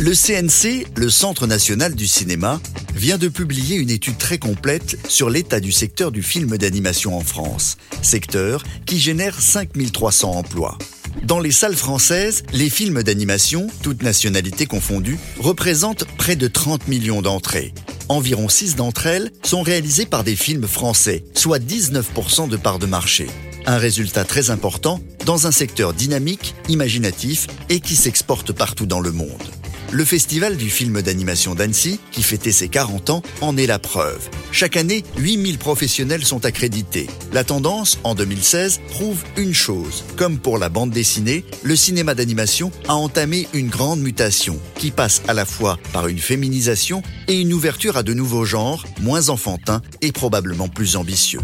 Le CNC, le Centre national du cinéma, vient de publier une étude très complète sur l'état du secteur du film d'animation en France, secteur qui génère 5300 emplois. Dans les salles françaises, les films d'animation, toutes nationalités confondues, représentent près de 30 millions d'entrées. Environ 6 d'entre elles sont réalisées par des films français, soit 19% de part de marché. Un résultat très important dans un secteur dynamique, imaginatif et qui s'exporte partout dans le monde. Le festival du film d'animation d'Annecy, qui fêtait ses 40 ans, en est la preuve. Chaque année, 8000 professionnels sont accrédités. La tendance, en 2016, prouve une chose. Comme pour la bande dessinée, le cinéma d'animation a entamé une grande mutation, qui passe à la fois par une féminisation et une ouverture à de nouveaux genres, moins enfantins et probablement plus ambitieux.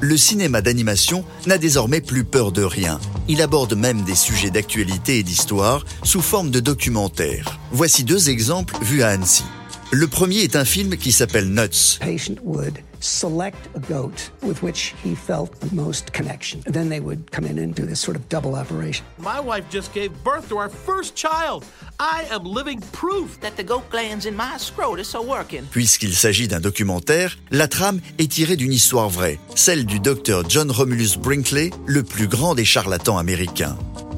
Le cinéma d'animation n'a désormais plus peur de rien. Il aborde même des sujets d'actualité et d'histoire sous forme de documentaires. Voici deux exemples vus à Annecy. Le premier est un film qui s'appelle Nuts. patient would select a goat with which he felt the most connection. Then they would come in and do this sort of double operation. My wife just gave birth to our first child. I am living proof that the goat glands in my scrotus are working. Puisqu'il s'agit d'un documentaire, la trame est tirée d'une histoire vraie, celle du docteur John Romulus Brinkley, le plus grand des charlatans américains.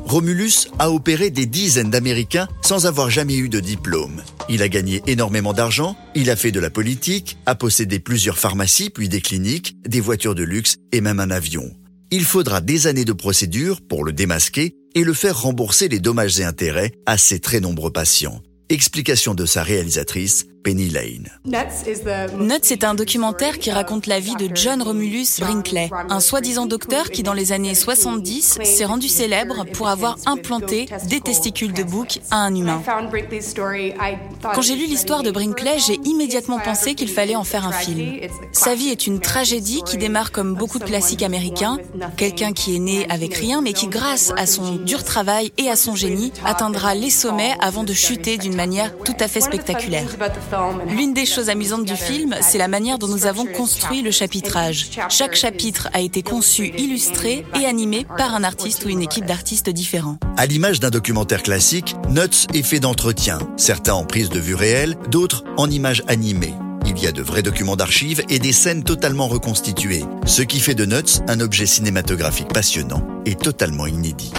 Romulus a opéré des dizaines d'Américains sans avoir jamais eu de diplôme. Il a gagné énormément d'argent, il a fait de la politique, a possédé plusieurs pharmacies puis des cliniques, des voitures de luxe et même un avion. Il faudra des années de procédure pour le démasquer et le faire rembourser les dommages et intérêts à ses très nombreux patients. Explication de sa réalisatrice, Penny Lane. Nuts est un documentaire qui raconte la vie de John Romulus Brinkley, un soi-disant docteur qui dans les années 70 s'est rendu célèbre pour avoir implanté des testicules de bouc à un humain. Quand j'ai lu l'histoire de Brinkley, j'ai immédiatement pensé qu'il fallait en faire un film. Sa vie est une tragédie qui démarre comme beaucoup de classiques américains, quelqu'un qui est né avec rien mais qui grâce à son dur travail et à son génie atteindra les sommets avant de chuter d'une manière tout à fait spectaculaire. L'une des choses amusantes du film, c'est la manière dont nous avons construit le chapitrage. Chaque chapitre a été conçu, illustré et animé par un artiste ou une équipe d'artistes différents. À l'image d'un documentaire classique, Nuts est fait d'entretiens, certains en prise de vue réelle, d'autres en images animées. Il y a de vrais documents d'archives et des scènes totalement reconstituées, ce qui fait de Nuts un objet cinématographique passionnant et totalement inédit.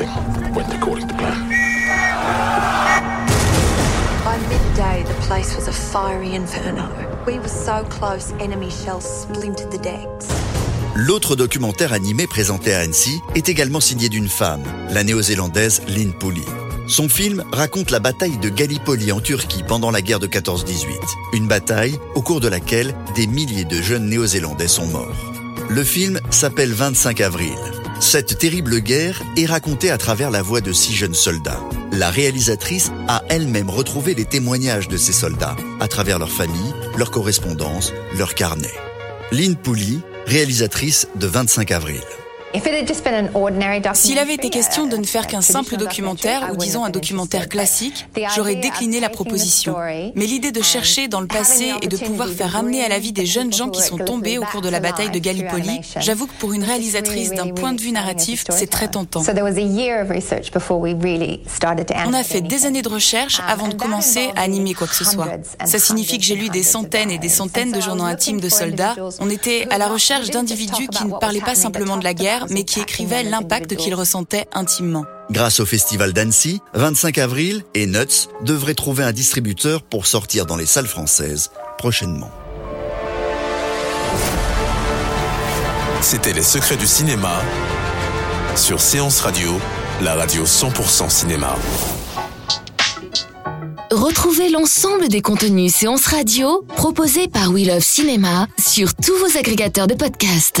Nothing went according to plan. By midday, the place was a fiery inferno. We were so close, enemy shells splintered the decks. L'autre documentaire animé présenté à Annecy est également signé d'une femme, la néo-zélandaise Lynn Pooley. Son film raconte la bataille de Gallipoli en Turquie pendant la guerre de 14-18. Une bataille au cours de laquelle des milliers de jeunes néo-zélandais sont morts. Le film s'appelle 25 avril. Cette terrible guerre est racontée à travers la voix de six jeunes soldats. La réalisatrice a elle-même retrouvé les témoignages de ces soldats à travers leurs familles, leurs correspondances, leurs carnets. Lynn Pooley, réalisatrice de 25 avril. S'il avait été question de ne faire qu'un simple documentaire, ou disons un documentaire classique, j'aurais décliné la proposition. Mais l'idée de chercher dans le passé et de pouvoir faire ramener à la vie des jeunes gens qui sont tombés au cours de la bataille de Gallipoli, j'avoue que pour une réalisatrice d'un point de vue narratif, c'est très tentant. On a fait des années de recherche avant de commencer à animer quoi que ce soit. Ça signifie que j'ai lu des centaines et des centaines de journaux intimes de soldats. On était à la recherche d'individus qui ne parlaient pas simplement de la guerre, mais qui écrivait l'impact qu'il ressentait intimement. Grâce au festival d'Annecy, 25 avril et Nuts devraient trouver un distributeur pour sortir dans les salles françaises prochainement. C'était Les Secrets du cinéma sur Séance Radio, la radio 100% cinéma. Retrouvez l'ensemble des contenus séances radio proposés par We Love Cinéma sur tous vos agrégateurs de podcasts.